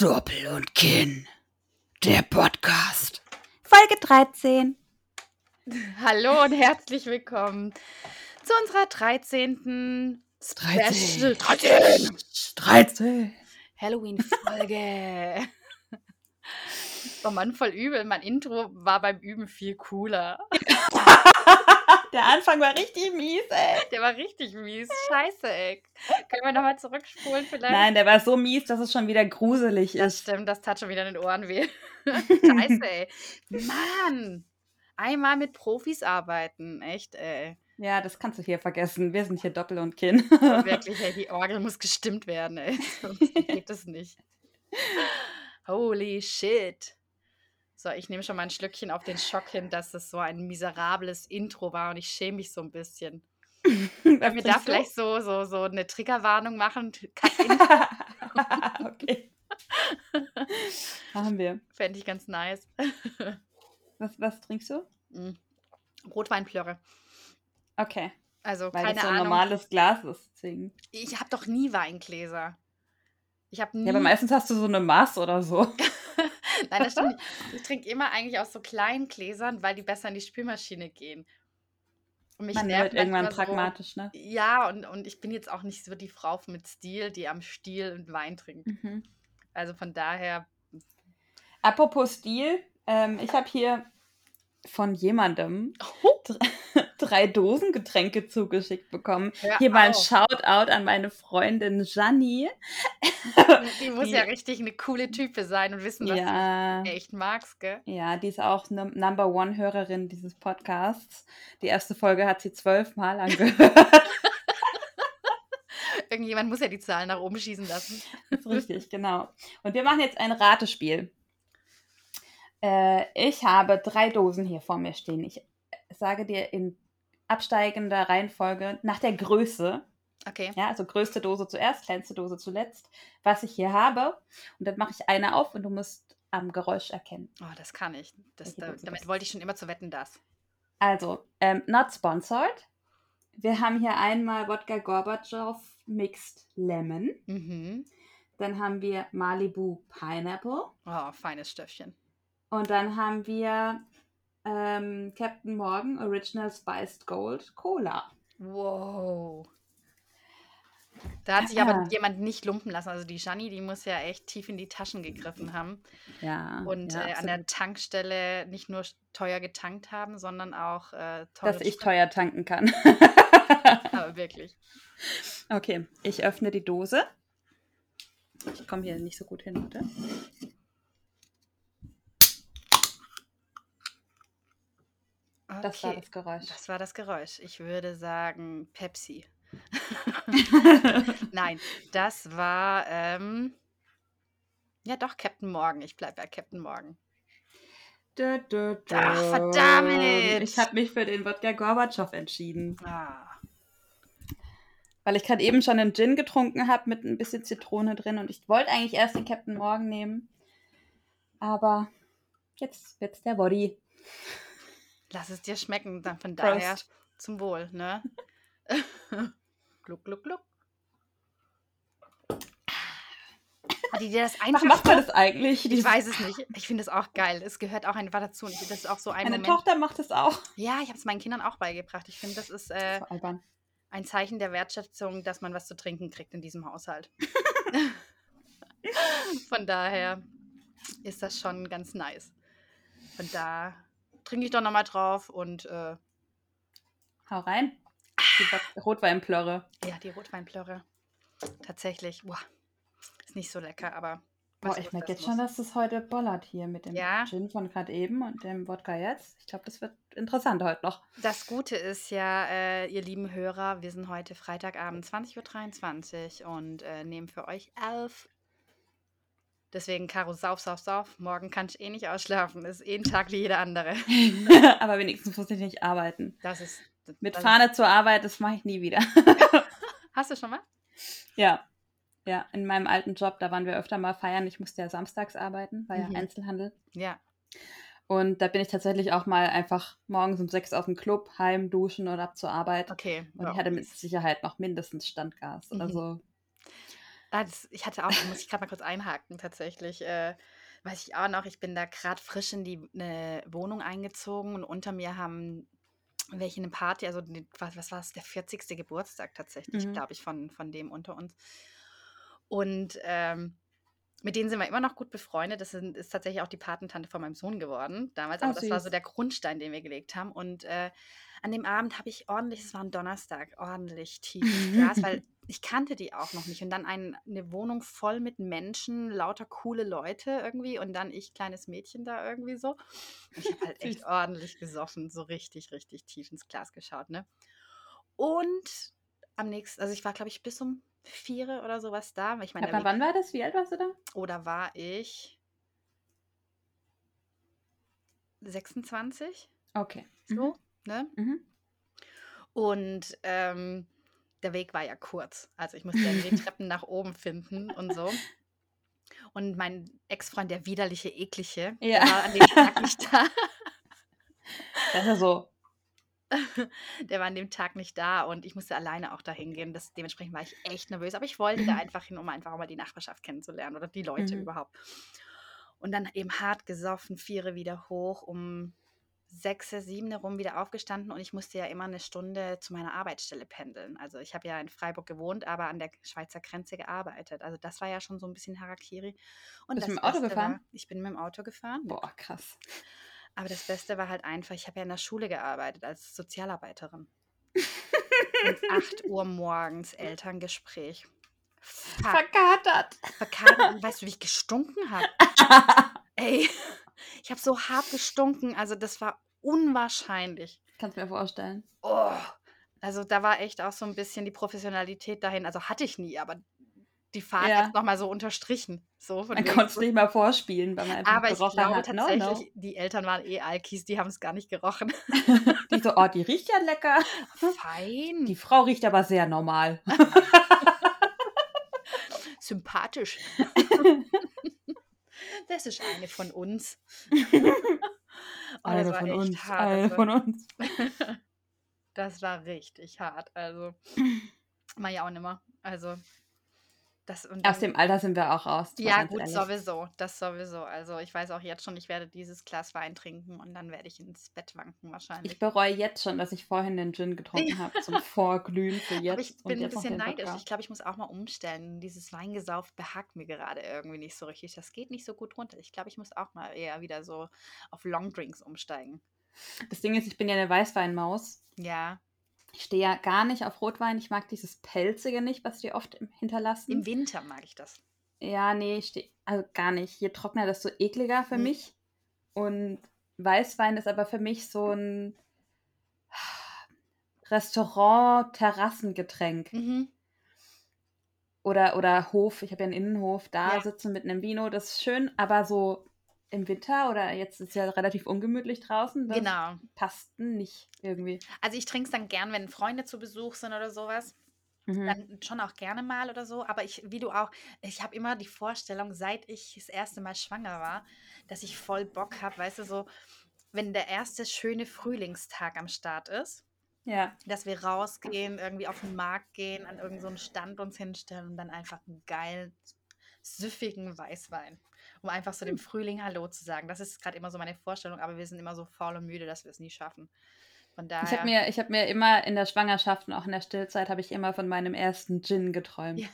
Doppel und Kinn. Der Podcast. Folge 13. Hallo und herzlich willkommen zu unserer 13. 13. Special 13. 13. Halloween-Folge. oh Mann, voll übel. Mein Intro war beim Üben viel cooler. Der Anfang war richtig mies, ey. Der war richtig mies. Scheiße, ey. Können wir nochmal zurückspulen vielleicht? Nein, der war so mies, dass es schon wieder gruselig Das ist. stimmt, das tat schon wieder in den Ohren weh. Scheiße, ey. Mann. Einmal mit Profis arbeiten. Echt, ey. Ja, das kannst du hier vergessen. Wir sind hier Doppel und Kinn. Wirklich, ey, die Orgel muss gestimmt werden, ey. Sonst geht es nicht. Holy shit. So, ich nehme schon mal ein Schlückchen auf den Schock hin, dass es so ein miserables Intro war und ich schäme mich so ein bisschen. Können wir da vielleicht so, so, so eine Triggerwarnung machen? Okay. Haben wir. fände ich ganz nice. Was, was trinkst du? Mm. Rotweinplörre. Okay. Also, Weil keine das so ein Ahnung. normales Glas ist. Deswegen. Ich habe doch nie Weingläser. Ich habe nie. Ja, aber meistens hast du so eine Maß oder so. Nein, das stimmt nicht. Ich trinke immer eigentlich aus so kleinen Gläsern, weil die besser in die Spülmaschine gehen. Und mich Man nervt wird irgendwann pragmatisch, ne? So, ja, und, und ich bin jetzt auch nicht so die Frau mit Stil, die am Stiel und Wein trinkt. Mhm. Also von daher, Apropos Stil, ähm, ich habe hier von jemandem drei Dosen Getränke zugeschickt bekommen. hör Hier mal ein auf. Shoutout an meine Freundin Janni. Die muss Die- ja richtig eine coole Type sein und wissen, was Ja, du echt magst, gell? ja, die ist auch eine Number One Hörerin dieses Podcasts. Die erste Folge hat sie zwölfmal angehört. Irgendjemand muss ja die Zahlen nach oben schießen lassen. Das ist richtig, genau. Und wir machen jetzt ein Ratespiel. Äh, ich habe drei Dosen hier vor mir stehen. Ich sage dir in absteigender Reihenfolge nach der Größe, Okay. ja, also größte Dose zuerst, kleinste Dose zuletzt, was ich hier habe. Und dann mache ich eine auf und du musst am Geräusch erkennen. Oh, das kann ich. Das, da, damit wollte ich schon immer zu wetten, das. Also, ähm, not sponsored. Wir haben hier einmal Wodka Gorbatschow Mixed Lemon. Mhm. Dann haben wir Malibu Pineapple. Oh, feines Stöffchen. Und dann haben wir ähm, Captain Morgan Original Spiced Gold Cola. Wow. Da hat sich aber Ah. jemand nicht lumpen lassen. Also die Janni, die muss ja echt tief in die Taschen gegriffen haben. Ja. Und ja, äh, an der Tankstelle nicht nur teuer getankt haben, sondern auch äh, Dass ich teuer tanken kann. Aber wirklich. okay, ich öffne die Dose. Ich komme hier nicht so gut hin, warte. Das war Okay. das Geräusch. Das war das Geräusch. Ich würde sagen Pepsi. Nein, das war ähm, ja doch Captain Morgan. Ich bleibe bei Captain Morgan. Dö, dö, dö. Ach, verdammt! Ich habe mich für den Wodka Gorbatschow entschieden. Ah. Weil ich gerade eben schon einen Gin getrunken habe mit ein bisschen Zitrone drin und ich wollte eigentlich erst den Captain Morgan nehmen. Aber jetzt wird's der Body. Lass es dir schmecken. Dann von Prost. daher zum Wohl, ne? gluck, gluck, gluck. Hat die dir das Ach, einfach macht man das eigentlich? Ich weiß es nicht. Ich finde es auch geil. Es gehört auch einfach dazu. Und das ist auch so ein Meine Moment. Tochter macht es auch. Ja, ich habe es meinen Kindern auch beigebracht. Ich finde, das ist äh, albern. ein Zeichen der Wertschätzung, dass man was zu trinken kriegt in diesem Haushalt. Von daher ist das schon ganz nice. Und da trinke ich doch nochmal drauf und äh, Hau rein. Die Wod- Rotweinplörre. ja, die Rotweinplörre. Tatsächlich, boah, ist nicht so lecker, aber. Boah, ich merke jetzt schon, dass es heute bollert hier mit dem Ja? Gin von gerade eben und dem Wodka jetzt. Ich glaube, das wird interessant heute noch. Das Gute ist ja, äh, ihr lieben Hörer, wir sind heute Freitagabend 20.23 Uhr und äh, nehmen für euch elf. Deswegen, Caro, sauf, sauf, sauf. Morgen kann ich eh nicht ausschlafen. Ist eh ein Tag wie jeder andere. Aber wenigstens muss ich nicht arbeiten. Das ist. Mit das Fahne zur Arbeit, das mache ich nie wieder. Ist, hast du schon mal? ja. Ja, in meinem alten Job, da waren wir öfter mal feiern. Ich musste ja samstags arbeiten, war Mhm. ja Einzelhandel. Ja. Und da bin ich tatsächlich auch mal einfach morgens um sechs auf dem Club, heim, duschen oder ab zur Arbeit. Okay. Und ja. ich hatte mit Sicherheit noch mindestens Standgas. Mhm. Also Ah, das, ich hatte auch, muss ich gerade mal kurz einhaken, tatsächlich. Äh, weiß ich auch noch, ich bin da gerade frisch in die eine Wohnung eingezogen und unter mir haben welche eine Party, also die, was, was war es, der 40. Geburtstag tatsächlich, Mhm. glaube ich, von, von dem unter uns. Und ähm, mit denen sind wir immer noch gut befreundet. Das sind, ist tatsächlich auch die Patentante von meinem Sohn geworden damals. Aber Oh, das war so der Grundstein, den wir gelegt haben. Und äh, an dem Abend habe ich ordentlich, es war ein Donnerstag, ordentlich tief Glas, weil ich kannte die auch noch nicht. Und dann ein, eine Wohnung voll mit Menschen, lauter coole Leute irgendwie. Und dann ich, kleines Mädchen da irgendwie so. Und ich habe halt echt ordentlich gesoffen, so richtig, richtig tief ins Glas geschaut, ne? Und am nächsten, also ich war, glaube ich, bis um vier oder sowas da. weil Ich meine, Aber wann war das? Wie alt warst du da? oder war ich 26? Okay. So, ne? Mhm. Mhm. Und ähm, der Weg war ja kurz. Also ich musste dann die Treppen nach oben finden und so. Und mein Ex-Freund, der widerliche, eklige, Ja. war an dem Tag nicht da. Das ist ja so. Der war an dem Tag nicht da und ich musste alleine auch dahin gehen. Das, dementsprechend war ich echt nervös. Aber ich wollte da einfach hin, um einfach auch mal die Nachbarschaft kennenzulernen oder die Leute Mhm. überhaupt. Und dann eben hart gesoffen, viere wieder hoch, um sechs, sieben rum wieder aufgestanden und ich musste ja immer eine Stunde zu meiner Arbeitsstelle pendeln. Also ich habe ja in Freiburg gewohnt, aber an der Schweizer Grenze gearbeitet. Also das war ja schon so ein bisschen Harakiri. Und Bist du mit dem Auto gefahren? War, ich bin mit dem Auto gefahren. Boah, krass. Aber das Beste war halt einfach, ich habe ja in der Schule gearbeitet als Sozialarbeiterin. Um 8 Uhr morgens Elterngespräch. Fuck. Verkatert. Verkatert. Und weißt du, wie ich gestunken habe? Ey, ich habe so hart gestunken. Also das war unwahrscheinlich. Kannst mir vorstellen. Oh. Also da war echt auch so ein bisschen die Professionalität dahin. Also hatte ich nie, aber die Fahrt Ja. hat es nochmal so unterstrichen. So von Man konnte es nicht mal vorspielen, weil man einfach aber ich glaube hat. No, tatsächlich, die Eltern waren eh Alkis, die haben es gar nicht gerochen. no. Die so, oh, die riecht ja lecker. Fein. Die Frau riecht aber sehr normal. sympathisch. das ist eine von uns. Oh, Eine von uns. hart, Eine also. von uns. Das war richtig hart. Also, mal ja auch nimmer. Also, das und Aus dem Alter sind wir auch raus. Ja, gut, ehrlich. sowieso. Das sowieso. Also, ich weiß auch jetzt schon, ich werde dieses Glas Wein trinken und dann werde ich ins Bett wanken wahrscheinlich. Ich bereue jetzt schon, dass ich vorhin den Gin getrunken habe zum Vorglühen für jetzt. Aber ich bin ein bisschen neidisch. Ich glaube, ich muss auch mal umstellen. Dieses Weingesauft behagt mir gerade irgendwie nicht so richtig. Das geht nicht so gut runter. Ich glaube, ich muss auch mal eher wieder so auf Longdrinks umsteigen. Das Ding ist, ich bin ja eine Weißweinmaus. Ja, Ich stehe ja gar nicht auf Rotwein. Ich mag dieses Pelzige nicht, was die oft hinterlassen. im Winter mag ich das. Ja, nee, ich stehe also gar nicht. Je trockener, desto ekliger für Mhm. mich. Und Weißwein ist aber für mich so ein Restaurant-Terrassengetränk. Mhm. Oder, oder Hof, ich habe ja einen Innenhof, da Ja. sitzen mit einem Vino, das ist schön, aber so im Winter oder jetzt ist es ja relativ ungemütlich draußen, das Genau. passt nicht irgendwie. Also ich trinke es dann gern, wenn Freunde zu Besuch sind oder sowas. Mhm. Dann schon auch gerne mal oder so. Aber ich, wie du auch, ich habe immer die Vorstellung, seit ich das erste Mal schwanger war, dass ich voll Bock habe, weißt du, so, wenn der erste schöne Frühlingstag am Start ist, Ja, dass wir rausgehen, irgendwie auf den Markt gehen, an irgendeinen so Stand uns hinstellen und dann einfach einen geilen, süffigen Weißwein. Um einfach so dem Frühling Hallo zu sagen. Das ist gerade immer so meine Vorstellung, aber wir sind immer so faul und müde, dass wir es nie schaffen. Von ich daher. habe mir, ich hab mir immer in der Schwangerschaft und auch in der Stillzeit habe ich immer von meinem ersten Gin geträumt. Ja.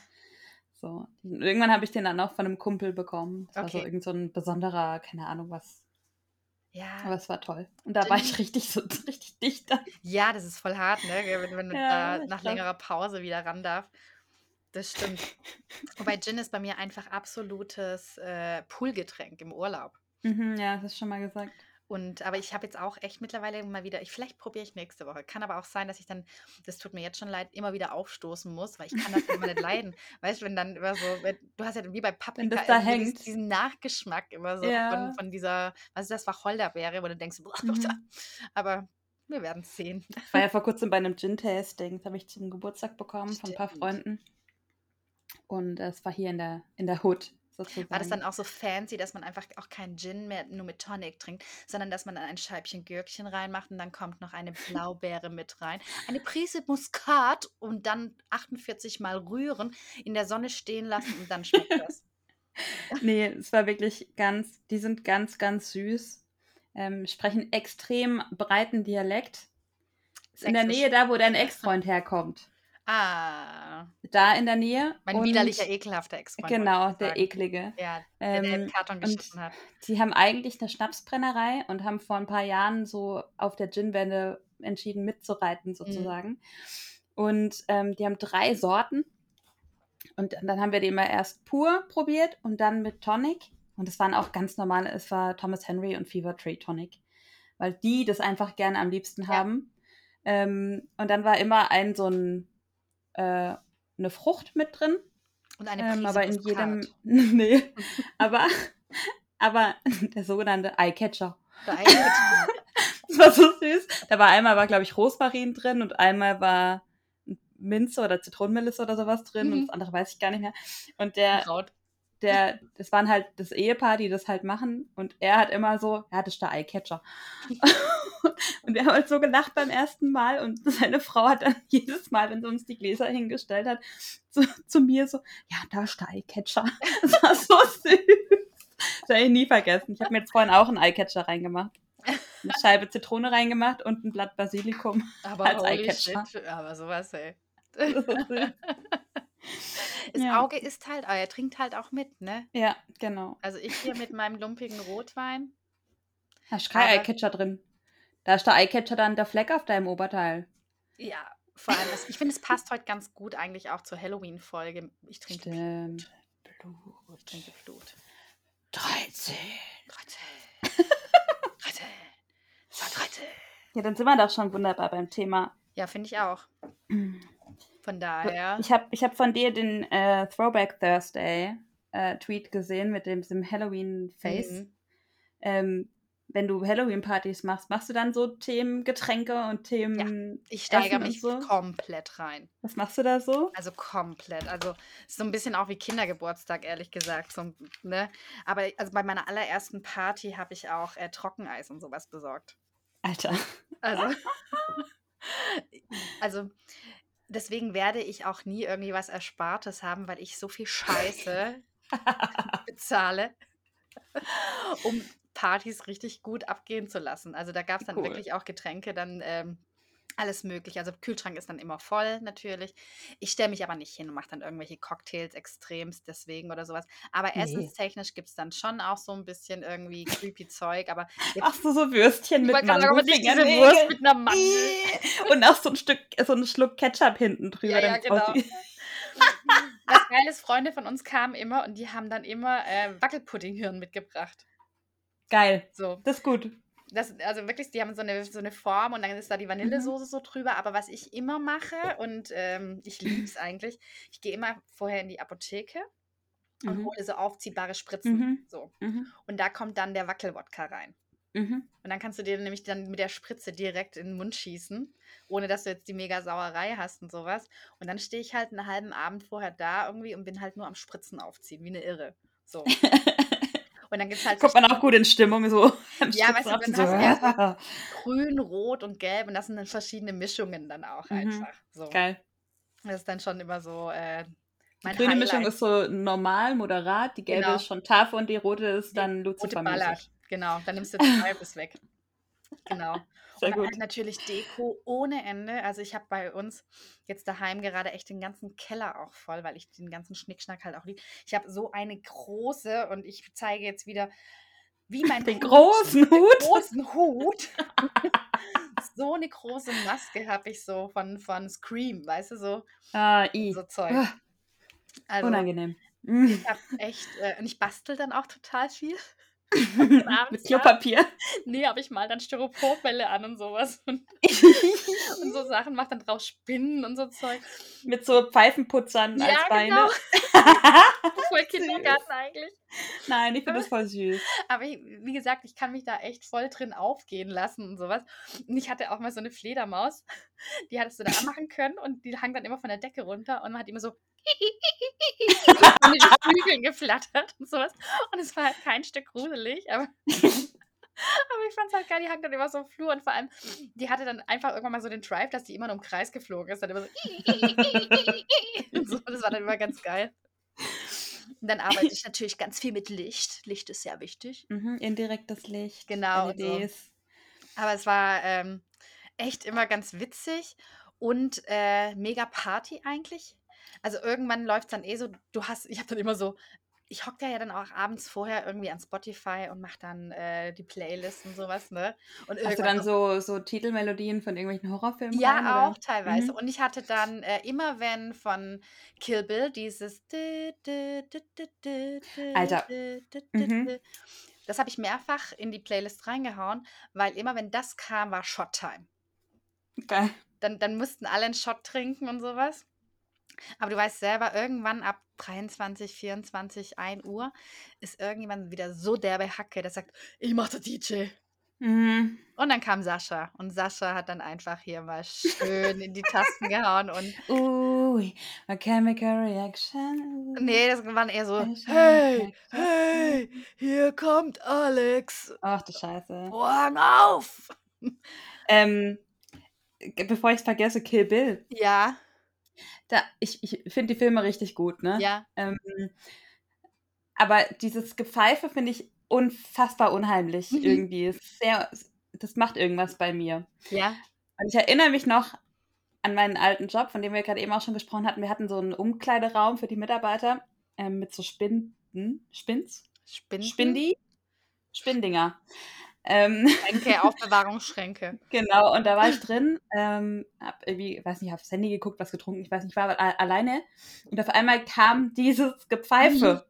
So. Irgendwann habe ich den dann auch von einem Kumpel bekommen. Das war so Okay. irgend so ein besonderer, keine Ahnung was. ja, Aber es war toll. Und da war Gin- ich richtig so richtig dicht. dann. Ja, das ist voll hart, ne? Wenn, wenn man Ja, da ich nach glaub- längerer Pause wieder ran darf. Das stimmt. Wobei Gin ist bei mir einfach absolutes äh, Poolgetränk im Urlaub. Mhm, ja, das hast du schon mal gesagt. Und aber ich habe jetzt auch echt mittlerweile mal wieder, ich, vielleicht probiere ich nächste Woche. Kann aber auch sein, dass ich dann, das tut mir jetzt schon leid, immer wieder aufstoßen muss, weil ich kann das immer nicht leiden. Weißt du, wenn dann immer so, wenn, du hast ja wie bei Paprika das da hängt. diesen Nachgeschmack immer so Ja. von, von dieser, was ist das, Wacholderbeere, wo du denkst, boah, Mhm. aber wir werden es sehen. Ich war ja vor kurzem bei einem Gin-Tasting. Das habe ich zum Geburtstag bekommen von ein paar Stimmt. Freunden. Und es war hier in der, in der Hood. sozusagen. War das dann auch so fancy, dass man einfach auch keinen Gin mehr nur mit Tonic trinkt, sondern dass man dann ein Scheibchen Gürkchen reinmacht und dann kommt noch eine Blaubeere mit rein, eine Prise Muskat und dann 48 Mal rühren, in der Sonne stehen lassen und dann schmeckt das. nee, es war wirklich ganz, die sind ganz, ganz süß. Ähm, sprechen extrem breiten Dialekt. Ist in der. Nähe da, wo dein Ex-Freund herkommt. Ah, Da in der Nähe. mein und- widerlicher, ekelhafter Ex-Freund. Genau, der eklige. Ja, der, der Ähm, im Karton geschissen hat. Sie haben eigentlich eine Schnapsbrennerei und haben vor ein paar Jahren so auf der Gin-Wende entschieden mitzureiten sozusagen. Und ähm, die haben drei Sorten. Und dann haben wir die immer erst pur probiert und dann mit Tonic. Und es waren auch ganz normale, es war Thomas Henry und Fever Tree Tonic. Weil die das einfach gerne am liebsten Ja. haben. Ähm, und dann war immer ein so ein, äh, eine Frucht mit drin. Und eine Ähm, Prise aber in jedem. nee. aber, aber der sogenannte Eyecatcher. Der eigene- Das war so süß. Da war einmal, war, glaube ich, Rosmarin drin und einmal war Minze oder Zitronenmelisse oder sowas drin und Mhm. das andere weiß ich gar nicht mehr. Und der, Kraut. der, das waren halt das Ehepaar, die das halt machen und er hat immer so, er hatte der Eyecatcher. und wir haben halt so gelacht beim ersten Mal und seine Frau hat dann jedes Mal, wenn sie uns die Gläser hingestellt hat, zu, zu mir so, ja, da ist der Eyecatcher. Das war so süß. Das werde ich nie vergessen. Ich habe mir jetzt vorhin auch einen Eyecatcher reingemacht. Eine Scheibe Zitrone reingemacht und ein Blatt Basilikum. Aber als Eyecatcher. shit, aber sowas, ey. Das ist so Ja. Auge isst halt, er trinkt halt auch mit, ne? ja, genau. Also ich hier mit meinem lumpigen Rotwein. Da ist kein Eyecatcher drin. Da ist der Eyecatcher dann der Fleck auf deinem Oberteil. Ja, vor allem, das, ich finde, es passt heute ganz gut eigentlich auch zur Halloween-Folge. Ich trinke Stimmt. Blut. Ich trinke Blut. 13. 13. 13. So, 13. Ja, dann sind wir doch schon wunderbar beim Thema. Ja, finde ich auch. Von daher. Ich habe ich hab von dir den äh, Throwback Thursday äh, Tweet gesehen mit dem, diesem Halloween-Face. Mhm. Ähm, wenn du Halloween-Partys machst, machst du dann so Themen Getränke und Themen. Ich steigere Essen und mich so? komplett rein. Was machst du da so? Also komplett. Also so ein bisschen auch wie Kindergeburtstag, ehrlich gesagt. So, ne? Aber also bei meiner allerersten Party habe ich auch äh, Trockeneis und sowas besorgt. Alter. Also, also deswegen werde ich auch nie irgendwie was Erspartes haben, weil ich so viel Scheiße bezahle, um Partys richtig gut abgehen zu lassen. Also da gab es dann Cool. wirklich auch Getränke, dann ähm, alles mögliche. Also Kühlschrank ist dann immer voll natürlich. Ich stelle mich aber nicht hin und mache dann irgendwelche Cocktails extremst deswegen oder sowas. Aber Nee. essenstechnisch gibt es dann schon auch so ein bisschen irgendwie creepy Zeug. Aber Ach so, so Würstchen mit aber nicht diese Wurst mit einer Mandel. Und auch so ein Stück, so ein Schluck Ketchup hinten drüber. Ja, ja, genau. Das Geile ist, Freunde von uns kamen immer und die haben dann immer äh, Wackelpuddinghirn mitgebracht. Geil. So, Das ist gut. das, also wirklich, die haben so eine, so eine Form und dann ist da die Vanillesoße so drüber. Aber was ich immer mache und ähm, ich liebe es eigentlich, ich gehe immer vorher in die Apotheke und Mhm. hole so aufziehbare Spritzen. Mhm. So. Mhm. Und da kommt dann der Wackelwodka rein. Mhm. Und dann kannst du dir nämlich dann mit der Spritze direkt in den Mund schießen, ohne dass du jetzt die mega Sauerei hast und sowas. Und dann stehe ich halt einen halben Abend vorher da irgendwie und bin halt nur am Spritzen aufziehen, wie eine Irre. So. Und dann gibt es halt Kommt man auch gut in Stimmung so. Ja, weißt du, dann so. hast du ja. grün, rot und gelb und das sind dann verschiedene Mischungen dann auch Mhm. einfach. So. Geil. Das ist dann schon immer so äh, Die grüne Highlight. Mischung ist so normal, moderat, die gelbe Genau. ist schon tough und die rote ist dann rote lucifer. Genau, dann nimmst du zwei bis weg. Genau. Sehr Und halt natürlich Deko ohne Ende. Also ich habe bei uns jetzt daheim gerade echt den ganzen Keller auch voll, weil ich den ganzen Schnickschnack halt auch liebe. Ich habe so eine große und ich zeige jetzt wieder, wie mein Den Hut- großen den Hut. großen Hut. so eine große Maske habe ich so von, von Scream, weißt du, so, Ah, i. so Zeug. Ah, Also Unangenehm. Mm. ich habe echt, äh, und ich bastel dann auch total viel. Mit Klopapier. Nee, habe ich mal dann Styroporbälle an und sowas. Und, und so Sachen, mach dann draus Spinnen und so Zeug. Mit so Pfeifenputzern als Ja, Beine. genau. Voll Kindergarten eigentlich. Nein, ich finde das voll süß. Aber ich, wie gesagt, ich kann mich da echt voll drin aufgehen lassen und sowas. Und ich hatte auch mal so eine Fledermaus, die hattest du da anmachen können und die hang dann immer von der Decke runter und man hat immer so an den Flügeln geflattert und sowas. Und es war halt kein Stück gruselig, aber, aber ich fand es halt geil, die hang dann immer so im Flur und vor allem, die hatte dann einfach irgendwann mal so den Drive, dass die immer nur im Kreis geflogen ist. Dann immer so, und so. Das war dann immer ganz geil. Und dann arbeite ich natürlich ganz viel mit Licht. Licht ist sehr wichtig. Mhm, indirektes Licht. Genau, und so. LEDs. Aber es war ähm, echt immer ganz witzig und äh, mega Party eigentlich. Also irgendwann läuft es dann eh so, du hast, ich habe dann immer so, ich hocke da ja dann auch abends vorher irgendwie an Spotify und mache dann äh, die Playlist und sowas, ne? Und Hast du dann so, so Titelmelodien von irgendwelchen Horrorfilmen? ja, rein, oder? auch teilweise. Mhm. Und ich hatte dann äh, immer, wenn von Kill Bill dieses. Alter. Mhm. Das habe ich mehrfach in die Playlist reingehauen, weil immer, wenn das kam, war Shot-Time. Geil. Dann, dann mussten alle einen Shot trinken und sowas. Aber du weißt selber, irgendwann ab 23, 24, 1 Uhr ist irgendjemand wieder so derbe Hacke, der sagt, ich mach der DJ. Mhm. Und dann kam Sascha. Und Sascha hat dann einfach hier mal schön in die Tasten gehauen. Und Ui, a chemical reaction. Nee, das waren eher so, hey, hey, hier kommt Alex. Ach du Scheiße. Vorhang auf. Ähm, bevor ich es vergesse, Kill Bill. Ja, Da, ich ich finde die Filme richtig gut, ne? ja, Ähm, aber dieses Gepfeife finde ich unfassbar unheimlich Mhm. irgendwie. Sehr, das macht irgendwas bei mir. ja. Und ich erinnere mich noch an meinen alten Job, von dem wir gerade eben auch schon gesprochen hatten. Wir hatten so einen Umkleideraum für die Mitarbeiter ähm, mit so Spinden, Spins, Spinnen. Spindi, Spindinger. Ähm, Schränke, Aufbewahrungsschränke. genau, und da war ich drin, ähm, hab irgendwie, weiß nicht, aufs Handy geguckt, was getrunken, ich weiß nicht, war alleine. Und auf einmal kam dieses Gepfeife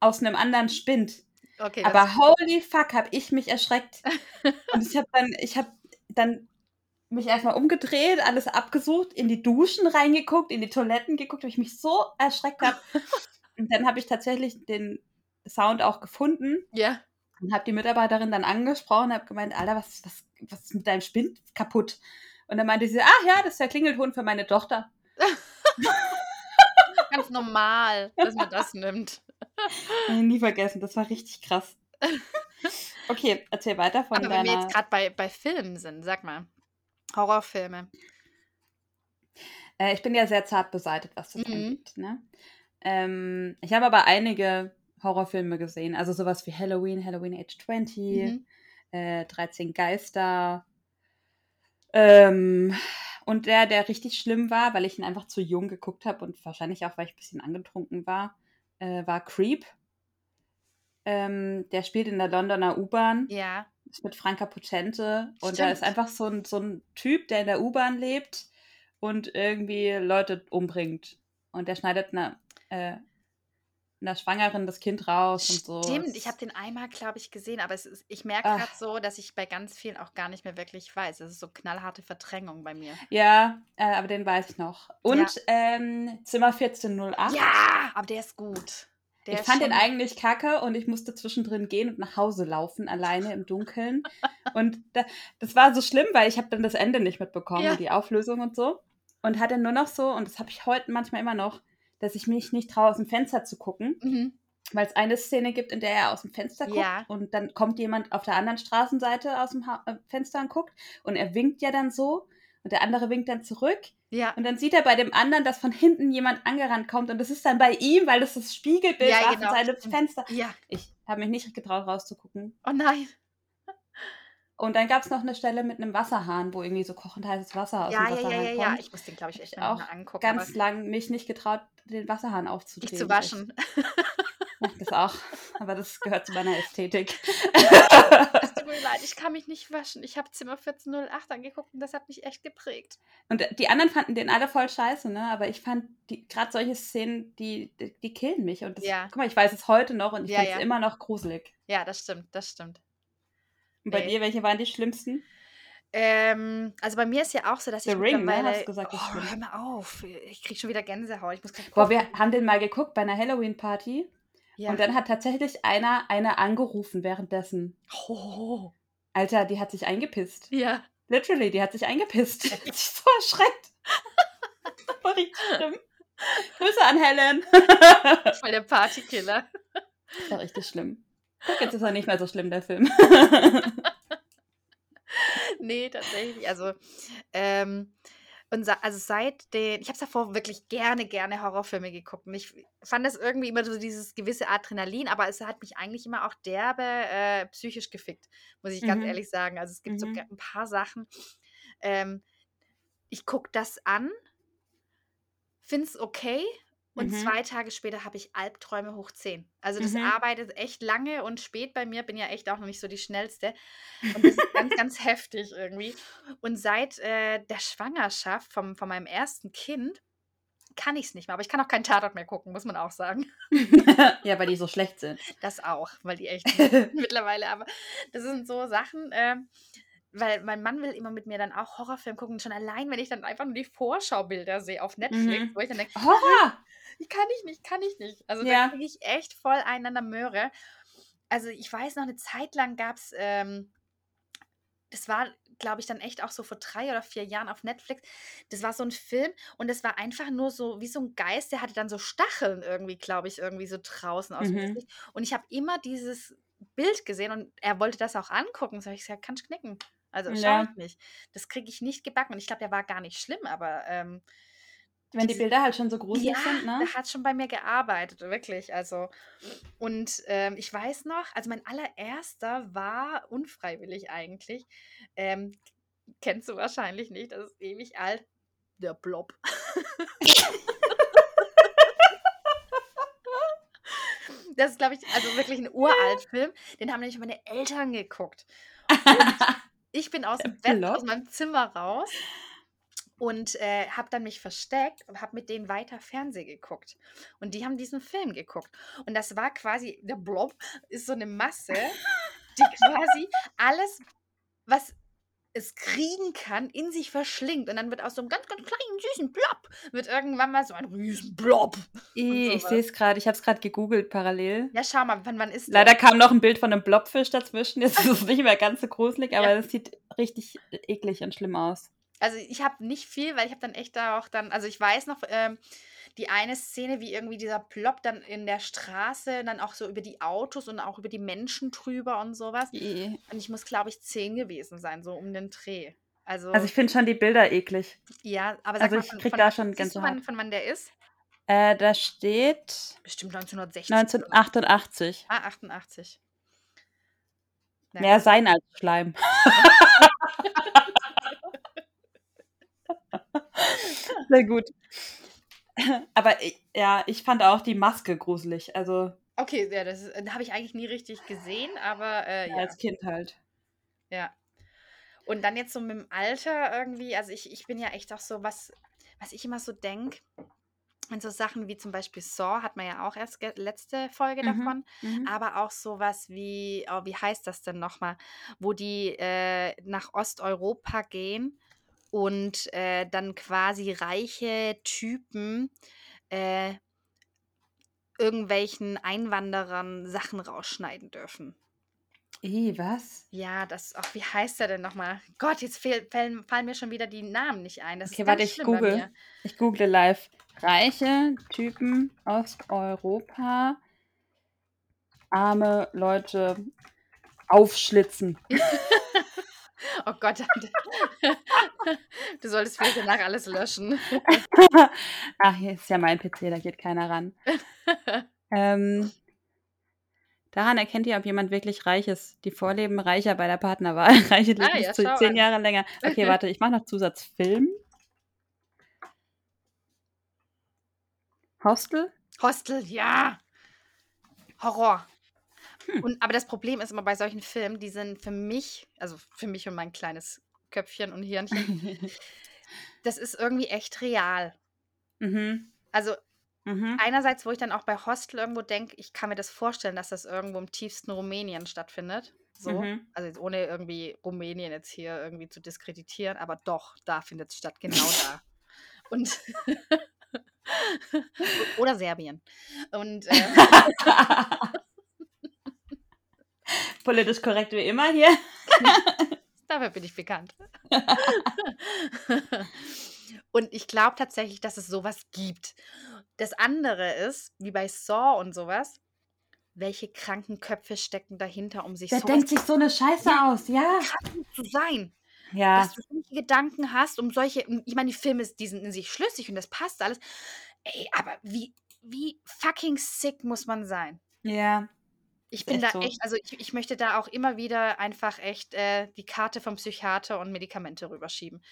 aus einem anderen Spind. Okay, Aber holy fuck, hab ich mich erschreckt. Und ich habe dann, ich habe dann mich erstmal umgedreht, alles abgesucht, in die Duschen reingeguckt, in die Toiletten geguckt, weil ich mich so erschreckt habe. Und dann habe ich tatsächlich den Sound auch gefunden ja. Und habe die Mitarbeiterin dann angesprochen, habe gemeint, Alter, was, was, was ist mit deinem Spind kaputt? Und dann meinte sie, ach ja, das ist der Klingelton für meine Tochter. Ganz normal, dass man das nimmt. Nie vergessen, das war richtig krass. Okay, erzähl weiter von Aber wenn wir deiner... jetzt gerade bei, bei Filmen sind, sag mal. Horrorfilme. Äh, ich bin ja sehr zart beseitigt, was das Mhm. angeht. Ne? Ähm, ich habe aber einige Horrorfilme gesehen, also sowas wie Halloween, Halloween Age 20, Mhm. äh, 13 Geister. Ähm, und der, der richtig schlimm war, weil ich ihn einfach zu jung geguckt habe und wahrscheinlich auch, weil ich ein bisschen angetrunken war, äh, war Creep. Ähm, der spielt in der Londoner U-Bahn Ja. ist mit Franka Potente und da ist Stimmt. einfach so ein, so ein Typ, der in der U-Bahn lebt und irgendwie Leute umbringt. Und der schneidet einer, äh, einer Schwangeren das Kind raus und so. Stimmt, ich habe den einmal, glaube ich, gesehen, aber ist, ich merke gerade so, dass ich bei ganz vielen auch gar nicht mehr wirklich weiß. Es ist so knallharte Verdrängung bei mir. Ja, äh, aber den weiß ich noch. Und ähm, Zimmer 1408. Ja, aber der ist gut. Der ich ist fand den eigentlich kacke und ich musste zwischendrin gehen und nach Hause laufen, alleine im Dunkeln. und da, das war so schlimm, weil ich habe dann das Ende nicht mitbekommen, Ja. die Auflösung und so. Und hatte nur noch so, und das habe ich heute manchmal immer noch, dass ich mich nicht traue, aus dem Fenster zu gucken, Mhm. weil es eine Szene gibt, in der er aus dem Fenster guckt Ja. und dann kommt jemand auf der anderen Straßenseite aus dem ha äh, Fenster und guckt und er winkt ja dann so und der andere winkt dann zurück Ja. und dann sieht er bei dem anderen, dass von hinten jemand angerannt kommt und das ist dann bei ihm, weil das das Spiegelbild Ja, war genau, von seinem. Fenster. Ja. Ich habe mich nicht getraut, rauszugucken. Oh nein. Und dann gab es noch eine Stelle mit einem Wasserhahn, wo irgendwie so kochend heißes Wasser aus Ja, dem ja, ja, Wasserhahn ja, ja. kommt. Ich muss den, glaube ich, echt Ich auch mal angucken. Ganz lang mich nicht getraut, den Wasserhahn aufzudrehen. dich zu waschen. Ja, das auch. Aber das gehört zu meiner Ästhetik. Es tut mir leid, ich kann mich nicht waschen. Ich habe Zimmer 1408 angeguckt und das hat mich echt geprägt. Und die anderen fanden den alle voll scheiße, ne? Aber ich fand gerade solche Szenen, die, die, die killen mich. Und das, Ja. guck mal, ich weiß es heute noch und ich Ja, finde es ja. immer noch gruselig. Ja, das stimmt, das stimmt. Und bei Nee. dir, welche waren die schlimmsten? Ähm, also bei mir ist ja auch so, dass The ich Ring, ne? mittlerweile... Hast du gesagt, oh, schlimm. hör mal auf. Ich krieg schon wieder Gänsehaut. Ich muss Boah, wir haben den mal geguckt bei einer Halloween-Party. Ja. Und dann hat tatsächlich einer eine angerufen währenddessen. oh, Alter, die hat sich eingepisst. ja. Literally, die hat sich eingepisst. Die hat sich so erschreckt. Das war richtig schlimm. Grüße an Helen. Das Voll der Partykiller. war richtig schlimm. Guck, jetzt ist er nicht mehr so schlimm, der Film. nee, tatsächlich. Also, ähm, und also seit den, ich habe davor wirklich gerne, gerne Horrorfilme geguckt. Und ich fand das irgendwie immer so dieses gewisse Adrenalin, aber es hat mich eigentlich immer auch derbe äh, psychisch gefickt, muss ich ganz Mhm. ehrlich sagen. Also es gibt so Mhm. ga- ein paar Sachen. Ähm, ich gucke das an, finde es okay. Und Mhm. zwei Tage später habe ich Albträume hoch 10. Also das Mhm. arbeitet echt lange und spät bei mir. Bin ja echt auch noch nicht so die schnellste. Und das ist ganz, ganz heftig irgendwie. Und seit äh, der Schwangerschaft vom, von meinem ersten Kind kann ich es nicht mehr. Aber ich kann auch keinen Tatort mehr gucken, muss man auch sagen. ja, weil die so schlecht sind. Das auch, weil die echt mittlerweile, aber das sind so Sachen, ähm, weil mein Mann will immer mit mir dann auch Horrorfilm gucken. Schon allein, wenn ich dann einfach nur die Vorschaubilder sehe auf Netflix, Mhm. wo ich dann denke, Horror! Ich kann ich nicht, kann ich nicht. Also Ja. da kriege ich echt voll einander Möhre. Also ich weiß noch, eine Zeit lang gab es, ähm, das war, glaube ich, dann echt auch so vor drei oder vier Jahren auf Netflix. Das war so ein Film und das war einfach nur so wie so ein Geist, der hatte dann so Stacheln irgendwie, glaube ich, irgendwie so draußen aus dem Mhm. Gesicht. Und ich habe immer dieses Bild gesehen und er wollte das auch angucken. So habe ich gesagt, kannst knicken. Also schau Ja. ich nicht. Das kriege ich nicht gebacken. Und ich glaube, der war gar nicht schlimm, aber ähm, Wenn die Bilder halt schon so gruselig ja, sind, ne? der hat schon bei mir gearbeitet, wirklich. Also, und ähm, ich weiß noch, also mein allererster war unfreiwillig eigentlich. Ähm, kennst du wahrscheinlich nicht, das ist ewig alt. Der Blob. Das ist, glaube ich, also wirklich ein uralt Film. Den haben nämlich meine Eltern geguckt. Und ich bin aus dem Bett, aus meinem Zimmer raus und äh, habe dann mich versteckt und habe mit denen weiter Fernsehen geguckt. Und die haben diesen Film geguckt. Und das war quasi, der Blob ist so eine Masse, die quasi alles, was es kriegen kann, in sich verschlingt. Und dann wird aus so einem ganz, ganz kleinen, süßen Blob, wird irgendwann mal so ein riesen Blob. Ih, ich sehe es gerade, ich habe es gerade gegoogelt parallel. Ja, schau mal, wann, wann ist Leider der? kam noch ein Bild von einem Blobfisch dazwischen. Jetzt ist es nicht mehr ganz so gruselig, aber Ja. es sieht richtig eklig und schlimm aus. Also ich habe nicht viel, weil ich habe dann echt da auch dann, also ich weiß noch, ähm, die eine Szene, wie irgendwie dieser Plop dann in der Straße, dann auch so über die Autos und auch über die Menschen drüber und sowas. Ih. Und ich muss, glaube ich, zehn gewesen sein, so um den Dreh. Also, Also ich finde schon die Bilder eklig. ja, aber sag also mal, ich von, krieg von, da schon du, wann, von wann der ist? Äh, da steht Bestimmt 1960. oder so. 1988. Ah, 88. Ja, Mehr sein als Schleim. Sehr gut. Aber ja, ich fand auch die Maske gruselig. Also Okay, ja, das ist- habe ich eigentlich nie richtig gesehen, aber äh, ja. als Kind halt. Ja. Und dann jetzt so mit dem Alter irgendwie, also ich, ich bin ja echt auch so, was, was ich immer so denke, und so Sachen wie zum Beispiel Saw hat man ja auch erst letzte Folge Mhm, davon, mhm. aber auch sowas wie, oh, wie heißt das denn nochmal, wo die äh, nach Osteuropa gehen und äh, dann quasi reiche Typen äh, irgendwelchen Einwanderern Sachen rausschneiden dürfen. Ih, was? Ja, das, ach, wie heißt der denn nochmal? Gott, jetzt fehl, fallen, fallen mir schon wieder die Namen nicht ein. Das Okay, warte, ich google. Ich google live. Reiche Typen Osteuropa. Arme Leute aufschlitzen. Oh Gott, du solltest vielleicht danach alles löschen. Ach, hier ist ja mein PC, da geht keiner ran. Ähm, daran erkennt ihr, ob jemand wirklich reich ist. Die Vorleben reicher bei der Partnerwahl. Reiche Ah, bis ja, zu zehn an. Jahre länger. Okay, warte, ich mache noch Zusatzfilm. Hostel? Hostel, ja. Horror. Und, aber das Problem ist immer bei solchen Filmen, die sind für mich, also für mich und mein kleines Köpfchen und Hirnchen, das ist irgendwie echt real. mhm. Also Mhm. einerseits, wo ich dann auch bei Hostel irgendwo denke, ich kann mir das vorstellen, dass das irgendwo im tiefsten Rumänien stattfindet. So. Mhm. Also ohne irgendwie Rumänien jetzt hier irgendwie zu diskreditieren, aber doch, da findet es statt, genau da. Und Oder Serbien. Und äh, Politisch korrekt wie immer hier. dafür bin ich bekannt. und ich glaube tatsächlich, dass es sowas gibt. Das andere ist, wie bei Saw und sowas, welche kranken Köpfe stecken dahinter, um sich Wer sowas denkt sich so eine Scheiße Ja. aus? Ja. zu sein. Ja. dass du solche Gedanken hast, um solche, ich meine, die Filme, die sind in sich schlüssig und das passt alles. Ey, aber wie, wie fucking sick muss man sein? Ja. Ich bin da echt so. echt, also ich, ich möchte da auch immer wieder einfach echt äh, die Karte vom Psychiater und Medikamente rüberschieben.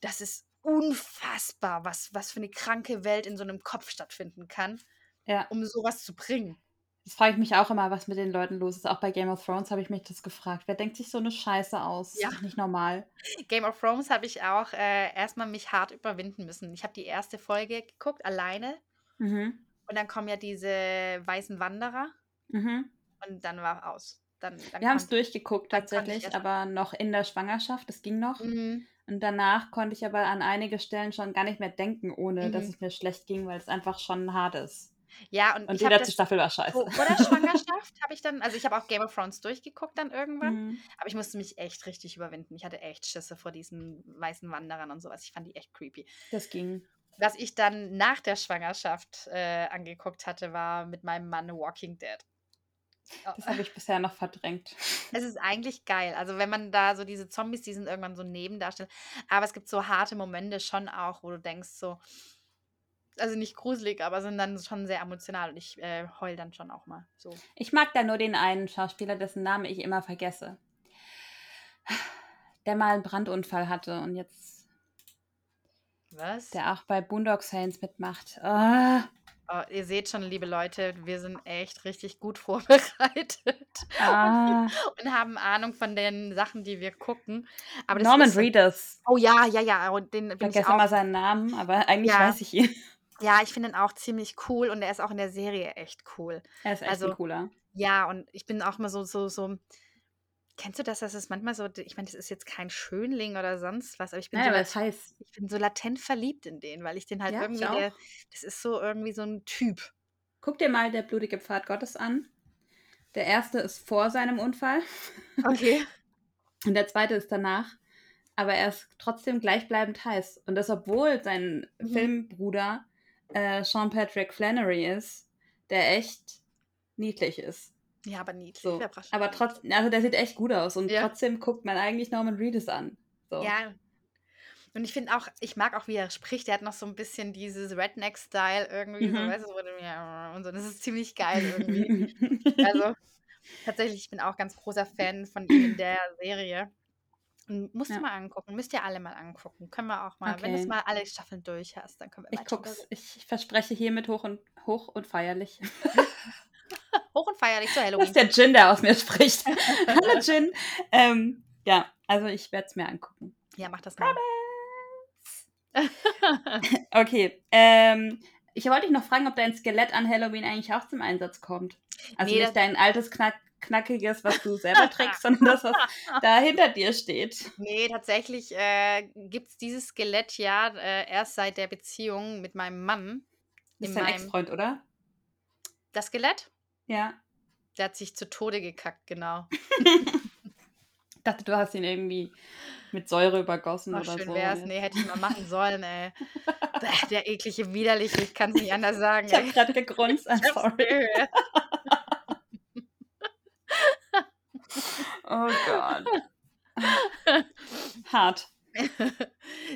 Das ist unfassbar, was, was für eine kranke Welt in so einem Kopf stattfinden kann, Ja. um sowas zu bringen. Das frage ich mich auch immer, was mit den Leuten los ist. Auch bei Game of Thrones habe ich mich das gefragt. Wer denkt sich so eine Scheiße aus? Ja. Ist doch nicht normal. Game of Thrones habe ich auch äh, erstmal mich hart überwinden müssen. Ich habe die erste Folge geguckt, alleine. Mhm. Und dann kommen ja diese weißen Wanderer. Mhm. Und dann war aus. Dann, dann Wir haben es durchgeguckt tatsächlich, aber noch in der Schwangerschaft. Das ging noch. Mhm. Und danach konnte ich aber an einige Stellen schon gar nicht mehr denken, ohne dass Mhm. es mir schlecht ging, weil es einfach schon hart ist. Ja, und, Und die letzte Staffel war scheiße. vor, der Schwangerschaft habe ich dann, also ich habe auch Game of Thrones durchgeguckt dann irgendwann, Mhm. aber ich musste mich echt richtig überwinden. Ich hatte echt Schisse vor diesen weißen Wanderern und sowas. Ich fand die echt creepy. Das ging. Was ich dann nach der Schwangerschaft äh, angeguckt hatte, war mit meinem Mann Walking Dead. Das habe ich bisher noch verdrängt. Es ist eigentlich geil. Also wenn man da so diese Zombies, die sind irgendwann so neben darstellt. Aber es gibt so harte Momente schon auch, wo du denkst so, also nicht gruselig, aber sind dann schon sehr emotional und ich äh, heul dann schon auch mal so. Ich mag da nur den einen Schauspieler, dessen Namen ich immer vergesse. Der mal einen Brandunfall hatte und jetzt, Was? der auch bei Boondock Saints mitmacht. Ah, Oh, ihr seht schon, liebe Leute, wir sind echt richtig gut vorbereitet ah. und haben Ahnung von den Sachen, die wir gucken. Aber das Norman ist Reedus. Oh ja, ja, ja. Und den Ich bin ich vergesse auch. immer seinen Namen, aber eigentlich Ja. weiß ich ihn. Ja, ich finde ihn auch ziemlich cool und er ist auch in der Serie echt cool. Er ist echt Also- ein cooler. Ja, und ich bin auch mal so, so, so. Kennst du das, dass es manchmal so, ich meine, das ist jetzt kein Schönling oder sonst was, aber ich bin, Nein, so, aber heißt, ich bin so latent verliebt in den, weil ich den halt Ja, irgendwie, der, das ist so irgendwie so ein Typ. guck dir mal der blutige Pfad Gottes an. Der erste ist vor seinem Unfall Okay. und der zweite ist danach. Aber er ist trotzdem gleichbleibend heiß. Und das, obwohl sein Mhm. Filmbruder äh, Sean Patrick Flannery ist, der echt niedlich ist. Ja, aber niedlich. So. Aber trotzdem, also der sieht echt gut aus und Ja. trotzdem guckt man eigentlich Norman Reedus an. So. Ja. Und ich finde auch, ich mag auch, wie er spricht. Der hat noch so ein bisschen dieses Redneck-Style irgendwie, so, Mhm. weißt du, so, ja, und so. Das ist ziemlich geil irgendwie. also, tatsächlich, ich bin auch ganz großer Fan von ihm in der Serie. Und musst Ja. du mal angucken. Müsst ihr alle mal angucken. Können wir auch mal. Wenn du es Okay. mal alle Staffeln durch hast, dann können wir ich mal drüber guck's. Ich verspreche hiermit hoch und hoch und feierlich. Hoch und feierlich zu Das Halloween. ist der Gin, der aus mir spricht. Hallo Gin. Ähm, ja, also ich werde es mir angucken. Ja, mach das mal. Okay. Ähm, ich wollte dich noch fragen, ob dein Skelett an Halloween eigentlich auch zum Einsatz kommt. Also Nee, nicht das- dein altes, knack, knackiges, was du selber trägst, sondern das, was da hinter dir steht. Nee, tatsächlich äh, gibt es dieses Skelett ja äh, erst seit der Beziehung mit meinem Mann. Das ist In dein meinem- Ex-Freund, oder? Das Skelett? Ja. Der hat sich zu Tode gekackt, genau. Ich dachte, du hast ihn irgendwie mit Säure übergossen Oh, oder schön so. wär's. Nee, hätte ich mal machen sollen, ey. Der eklige, widerliche, ich kann es nicht anders sagen. Ich habe gerade gegrunzt, I'm sorry. Oh Gott. Hart.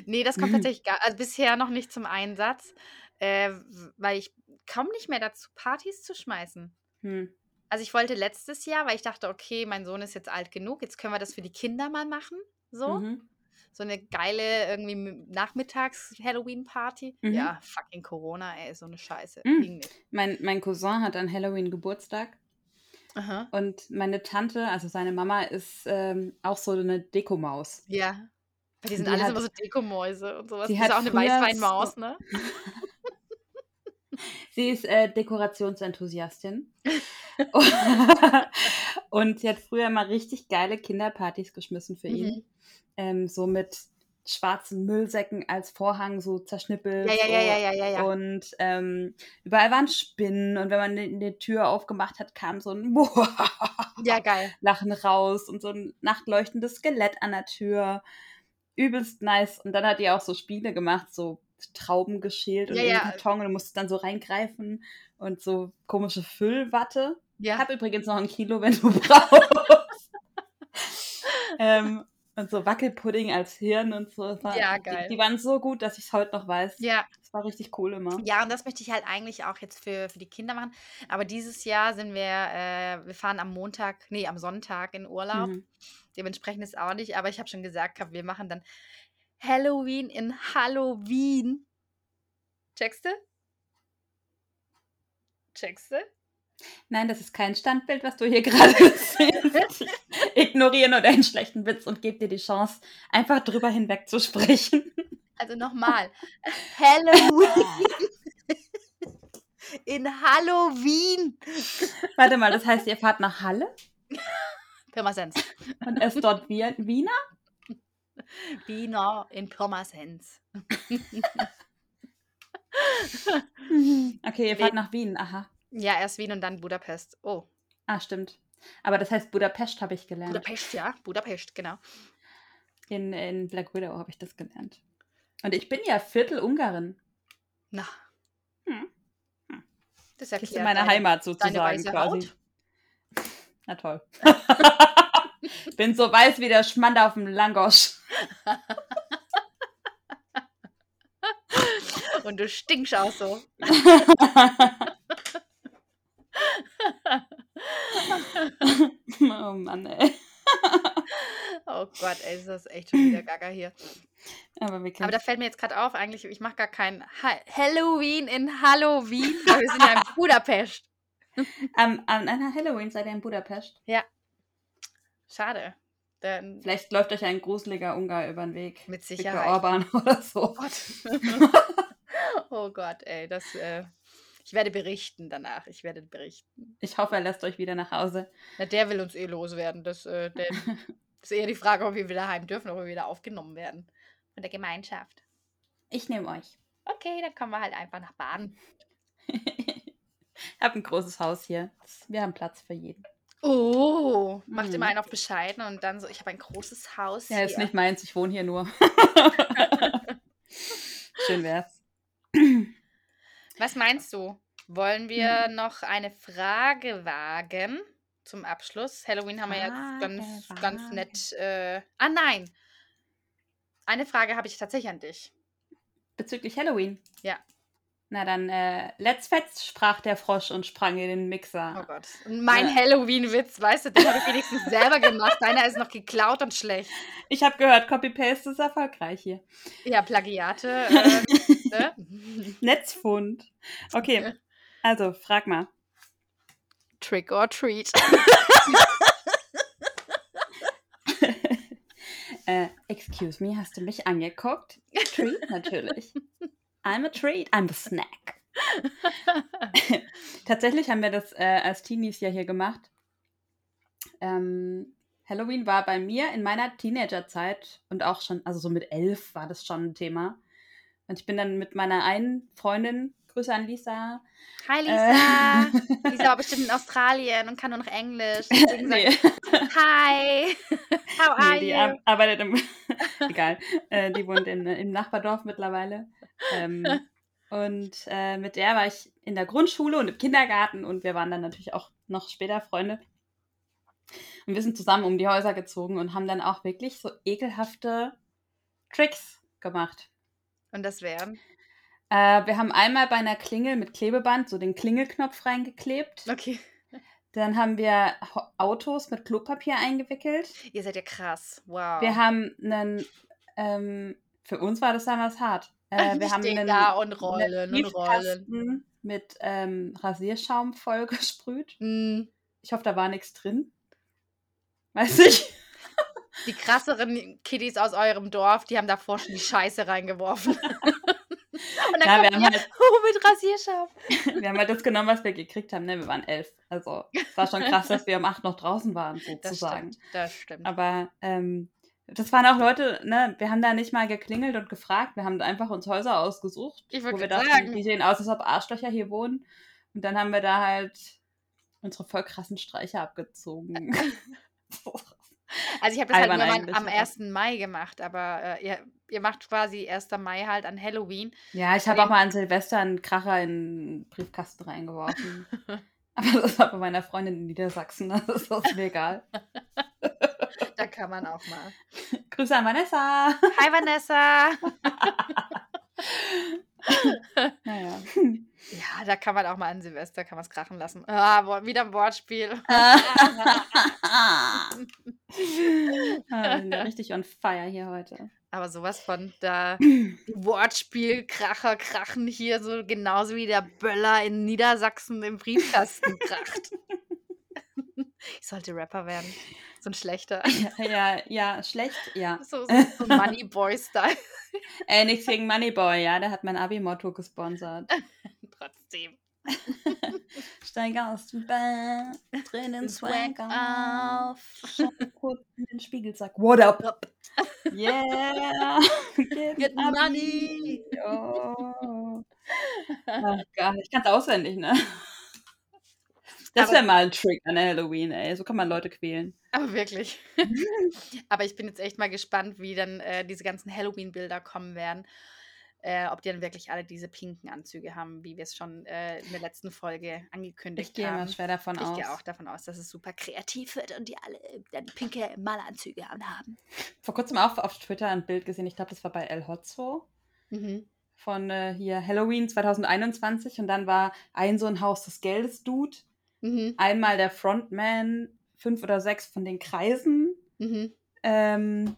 nee, das kommt tatsächlich gar, also bisher noch nicht zum Einsatz, äh, weil ich komme nicht mehr dazu, Partys zu schmeißen. Hm. Also ich wollte letztes Jahr, weil ich dachte, okay, mein Sohn ist jetzt alt genug, jetzt können wir das für die Kinder mal machen. So, Mhm. so eine geile irgendwie Nachmittags-Halloween-Party. Mhm. Ja, fucking Corona, ey, so eine Scheiße. Mhm. Mein, mein Cousin hat an Halloween Geburtstag Aha. und meine Tante, also seine Mama, ist ähm, auch so eine Dekomaus. Ja. Die sind Die alles hat- immer so Dekomäuse und sowas. die ist auch eine Weißweinmaus, so- ne? Sie ist äh, Dekorationsenthusiastin. und sie hat früher mal richtig geile Kinderpartys geschmissen für ihn. Mhm. Ähm, so mit schwarzen Müllsäcken als Vorhang so zerschnippelt. Ja, ja, ja, ja, ja. Und ähm, überall waren Spinnen und wenn man die, die Tür aufgemacht hat, kam so ein Ja, geil. Lachen raus und so ein nachtleuchtendes Skelett an der Tür. Übelst nice. Und dann hat die auch so Spiele gemacht, so Trauben geschält und Ja, in den. Karton und du musstest dann so reingreifen und so komische Füllwatte. Ich Ja. habe übrigens noch ein Kilo, wenn du brauchst. ähm, und so Wackelpudding als Hirn und so. War, Ja, die- geil. Die, waren so gut, dass ich es heute noch weiß. Ja, Das war richtig cool immer. Ja, und das möchte ich halt eigentlich auch jetzt für, für die Kinder machen. Aber dieses Jahr sind wir, äh, wir fahren am Montag, nee, am Sonntag in Urlaub. Mhm. Dementsprechend ist auch nicht, aber ich habe schon gesagt, wir machen dann Halloween in Halloween. Checkst du? Checkst du? Nein, das ist kein Standbild, was du hier gerade siehst. Ignoriere nur deinen schlechten Witz und gebe dir die Chance, einfach drüber hinweg zu sprechen. Also nochmal. Halloween in Halloween. Warte mal, das heißt, ihr fahrt nach Halle Pirmasens. und esst dort Wien- Wiener? Wiener in Pirmasens. Okay, ihr fahrt nach Wien, aha. Ja, erst Wien und dann Budapest. Oh, Ah, stimmt. Aber das heißt Budapest habe ich gelernt. Budapest, ja. Budapest, genau. In, in Black Widow habe ich das gelernt. Und ich bin ja Viertel Ungarin. Na. Hm. Das Das erklärt ist in meiner deine- Heimat sozusagen quasi. Haut. Na toll. bin so weiß wie der Schmand auf dem Langosch. Und du stinkst auch so. oh Mann, ey. Oh Gott, ey, ist das echt schon wieder gaga hier. Aber wirklich. Aber da fällt mir jetzt gerade auf, eigentlich, ich mache gar kein ha Halloween in Halloween, weil wir sind ja in Budapest. Am- an einer Halloween seid ihr in Budapest. Schade. Dann Vielleicht läuft euch ein gruseliger Ungar über den Weg. mit Viktor Sicherheit. Orban oder so. Oh Gott. oh Gott, ey, das, äh, ich werde berichten danach. Ich werde berichten. Ich hoffe, er lässt euch wieder nach Hause. Na, der will uns eh loswerden. Das, äh, der, das ist eher die Frage, ob wir wieder heim dürfen, ob wir wieder aufgenommen werden. Von der Gemeinschaft. Ich nehme euch. Okay, dann kommen wir halt einfach nach Baden. ich habe ein großes Haus hier. Wir haben Platz für jeden. Oh, macht Mhm. immer einen auf bescheiden und dann so, ich habe ein großes Haus. Ja, ist hier. nicht meins, ich wohne hier nur. Schön wär's. Was meinst du? Wollen wir Hm. noch eine Frage wagen zum Abschluss? Halloween haben wir jetzt ganz, Frage ganz nett. Äh, ah, nein. Eine Frage habe ich tatsächlich an dich. Bezüglich Halloween. Ja. Na dann, äh, let's fetz, sprach der Frosch und sprang in den Oh Mixer. Gott. Und mein Ja. Halloween-Witz, weißt du, den habe ich wenigstens selber gemacht. Deiner ist noch geklaut und schlecht. Ich habe gehört, Copy-Paste ist erfolgreich hier. Ja, Plagiate. Äh, ne? Netzfund. Okay, also frag mal. Trick or treat. äh, excuse me, hast du mich angeguckt? Treat, natürlich. I'm a treat, I'm a snack. Tatsächlich haben wir das äh, als Teenies ja hier gemacht. Ähm, Halloween war bei mir in meiner Teenagerzeit und auch schon, also so mit elf war das schon ein Thema. Und ich bin dann mit meiner einen Freundin, Grüße an Lisa. Hi äh, Lisa. Lisa war bestimmt in Australien und kann nur noch Englisch. Nee, sagt Hi. How are nee, die you? ar arbeitet im, egal, äh, die wohnt in, im Nachbardorf mittlerweile. Ähm, und äh, mit der war ich in der Grundschule und im Kindergarten und wir waren dann natürlich auch noch später Freunde. Und wir sind zusammen um die Häuser gezogen und haben dann auch wirklich so ekelhafte Tricks gemacht. Und das wären? Äh, wir haben einmal bei einer Klingel mit Klebeband so den Klingelknopf reingeklebt. Okay. Dann haben wir Autos mit Klopapier eingewickelt. Ihr seid ja krass. Wow. Wir haben einen, ähm, für uns war das damals hart. Äh, Ich wir haben einen, da und rollen und rollen. Mit ähm, Rasierschaum voll gesprüht. Mm, Ich hoffe, da war nichts drin. Weiß ich. Die krasseren Kiddies aus eurem Dorf, die haben davor schon die Scheiße reingeworfen. und dann Ja, wir haben halt- oh, mit Rasierschaum. Wir haben halt das genommen, was wir gekriegt haben. Ne? Wir waren elf. Also es war schon krass, dass wir um acht noch draußen waren, Das sozusagen. stimmt. Das stimmt. Aber ähm, Das waren auch Leute, ne, wir haben da nicht mal geklingelt und gefragt, wir haben einfach uns Häuser ausgesucht, Ich wo wir dachten, sagen. die sehen aus, als ob Arschlöcher hier wohnen. Und dann haben wir da halt unsere voll krassen Streiche abgezogen. Also ich habe das halt Albern nur eigentlich, am, am aber- 1. Mai gemacht, aber äh, ihr, ihr macht quasi 1. Mai halt an Halloween. ja, ich habe auch mal an Silvester einen Kracher in den Briefkasten reingeworfen. Aber das war bei meiner Freundin in Niedersachsen, also ist das mir egal. Kann man auch mal. Grüße an Vanessa. Hi Vanessa! Naja. Ja, da kann man auch mal an Silvester, kann man es krachen lassen. Ah, wieder ein Wortspiel. ah, wir sind ja richtig on fire hier heute. Aber sowas von da die Wortspielkracher krachen hier so genauso wie der Böller in Niedersachsen im Briefkasten kracht. Ich sollte Rapper werden. So ein schlechter. Ja, ja, schlecht, ja. So, so, so Moneyboy-Style. Ey, nichts gegen Moneyboy, ja, der hat mein Abi-Motto gesponsert. Trotzdem. Steig aus dem Bett, dreh den Swag auf, schau kurz in den Spiegel, sag, what up? Yeah! Get, Get money! Oh. Ach Gott, ich kann's auswendig, ne? Das wäre mal ein Trick an Halloween, ey. So kann man Leute quälen. Aber wirklich. Aber ich bin jetzt echt mal gespannt, wie dann äh, diese ganzen Halloween-Bilder kommen werden. Äh, ob die dann wirklich alle diese pinken Anzüge haben, wie wir es schon äh, in der letzten Folge angekündigt Ich gehe haben. mal schwer davon ich aus. gehe auch davon aus, dass es super kreativ wird und die alle dann pinke Malanzüge anhaben. Vor kurzem auch auf Twitter ein Bild gesehen, ich glaube, das war bei El Hotzo. Mhm. von äh, hier Halloween 2021 und dann war ein so ein Haus des Geldes Dude, Mhm. einmal der Frontman, fünf oder sechs von den Kreisen, Mhm. ähm,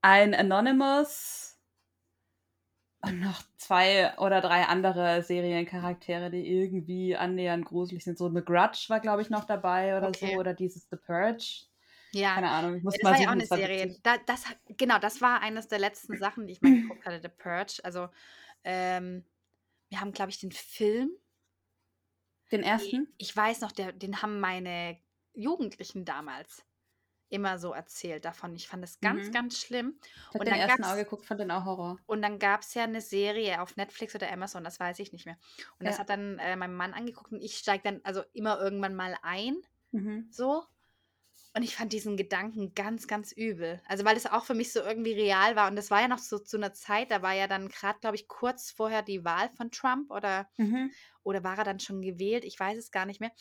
ein Anonymous und noch zwei oder drei andere Seriencharaktere, die irgendwie annähernd gruselig sind. So The Grudge war, glaube ich, noch dabei oder Okay. so oder dieses The Purge. Ja, Keine Ahnung, ich muss das mal war sehen, ja auch eine Serie. Da, das, genau, das war eines der letzten Sachen, die ich mal geguckt hatte, The Purge. Also, ähm, wir haben, glaube ich, den Film Den ersten? Ich weiß noch, der, den haben meine Jugendlichen damals immer so erzählt davon. Ich fand das ganz, Mhm. ganz schlimm. Ich habe und den dann ersten auch geguckt, fand den auch Horror. Und dann gab es ja eine Serie auf Netflix oder Amazon, das weiß ich nicht mehr. Und das Ja. hat dann äh, mein Mann angeguckt und ich steige dann also immer irgendwann mal ein, Mhm. so. Und ich fand diesen Gedanken ganz, ganz übel. Also, weil es auch für mich so irgendwie real war. Und das war ja noch so zu einer Zeit, da war ja dann gerade, glaube ich, kurz vorher die Wahl von Trump oder Mhm. Oder war er dann schon gewählt? Ich weiß es gar nicht mehr.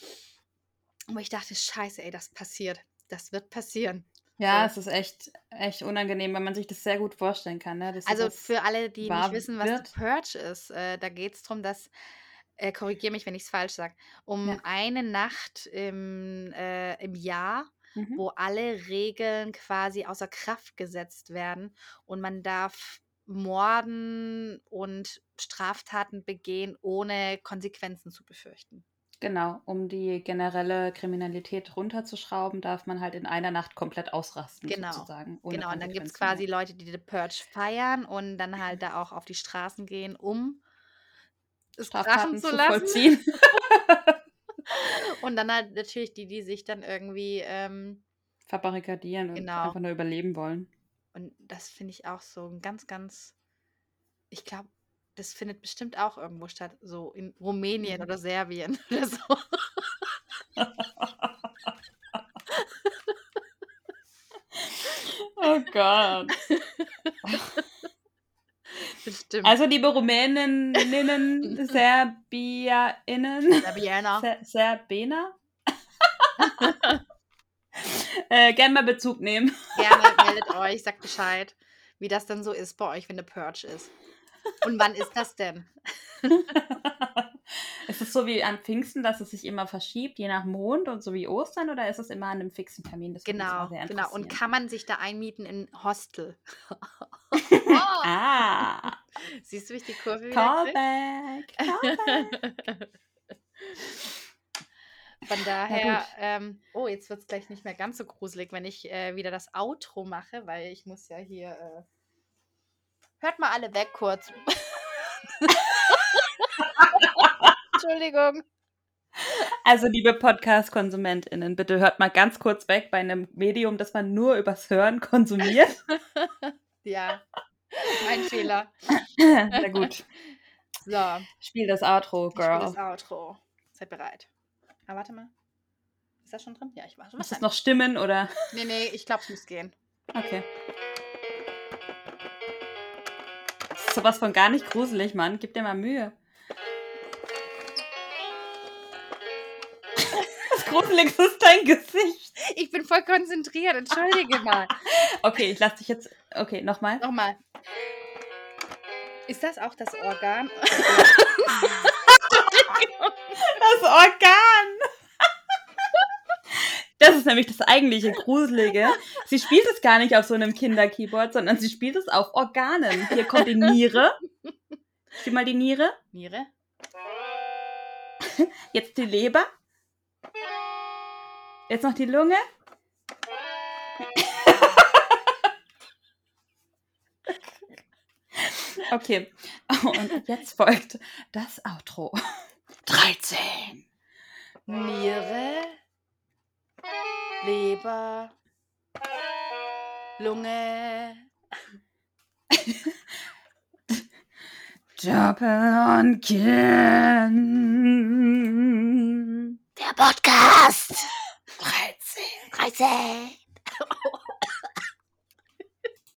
Aber ich dachte, scheiße, ey, das passiert. Das wird passieren. Ja, So. es ist echt, echt unangenehm, weil man sich das sehr gut vorstellen kann. Ne? Also für alle, die nicht wissen, was wird. The Purge ist, äh, da geht es darum, dass, äh, korrigiere mich, wenn ich es falsch sage, um Ja. eine Nacht im, äh, im Jahr, Mhm. wo alle Regeln quasi außer Kraft gesetzt werden und man darf morden und Straftaten begehen, ohne Konsequenzen zu befürchten. Genau, um die generelle Kriminalität runterzuschrauben, darf man halt in einer Nacht komplett ausrasten, Genau, sozusagen. Genau, und dann gibt es quasi Leute, die The Purge feiern und dann halt da auch auf die Straßen gehen, um es krachen zu zu lassen. vollziehen. Und dann halt natürlich die, die sich dann irgendwie, ähm, Verbarrikadieren und Genau. einfach nur überleben wollen. und das finde ich auch so ein ganz, ganz, ich glaube, das findet bestimmt auch irgendwo statt, so in Rumänien Mhm. oder Serbien oder so. Oh Gott. Bestimmt. Also liebe Rumäninnen, SerbierInnen, Serbiener. Ser Serbener, äh, gerne mal Bezug nehmen. Gerne meldet euch, sagt Bescheid, wie das dann so ist bei euch, wenn eine Purge ist. Und wann ist das denn? Ist es so wie an Pfingsten, dass es sich immer verschiebt, je nach Mond und so wie Ostern, oder ist es immer an einem fixen Termin? Das Genau, genau. Und kann man sich da einmieten in Hostel? Ah, Siehst du, wie ich die Kurve wieder? Callback. Callback. Von daher, ähm, oh, jetzt wird es gleich nicht mehr ganz so gruselig, wenn ich äh, wieder das Outro mache, weil ich muss ja hier. Äh... Hört mal alle weg kurz. Entschuldigung. Also, liebe Podcast-KonsumentInnen, bitte hört mal ganz kurz weg bei einem Medium, das man nur übers Hören konsumiert. Ja, mein Fehler. Na gut. So, Spiel das Outro, Girl. das Outro. Seid bereit. Ah, warte mal. Ist das schon drin? Ja, ich warte. Muss das noch stimmen oder? Nee, nee, ich glaube, es muss gehen. Okay. Das ist sowas von gar nicht gruselig, Mann. Gib dir mal Mühe. Das Gruseligste ist dein Gesicht. Ich bin voll konzentriert, entschuldige mal. Okay, ich lass dich jetzt. Okay, nochmal. Nochmal. Ist das auch das Organ? Das Organ. Das ist nämlich das eigentliche Gruselige. Sie spielt es gar nicht auf so einem Kinderkeyboard, sondern sie spielt es auf Organen. Hier kommt die Niere. Spiel mal die Niere. Niere? Jetzt die Leber. Jetzt noch die Lunge. Okay. Und jetzt folgt das Outro. 13, Niere? Leber? Lunge? Doppel und Kinn. der Podcast. I said.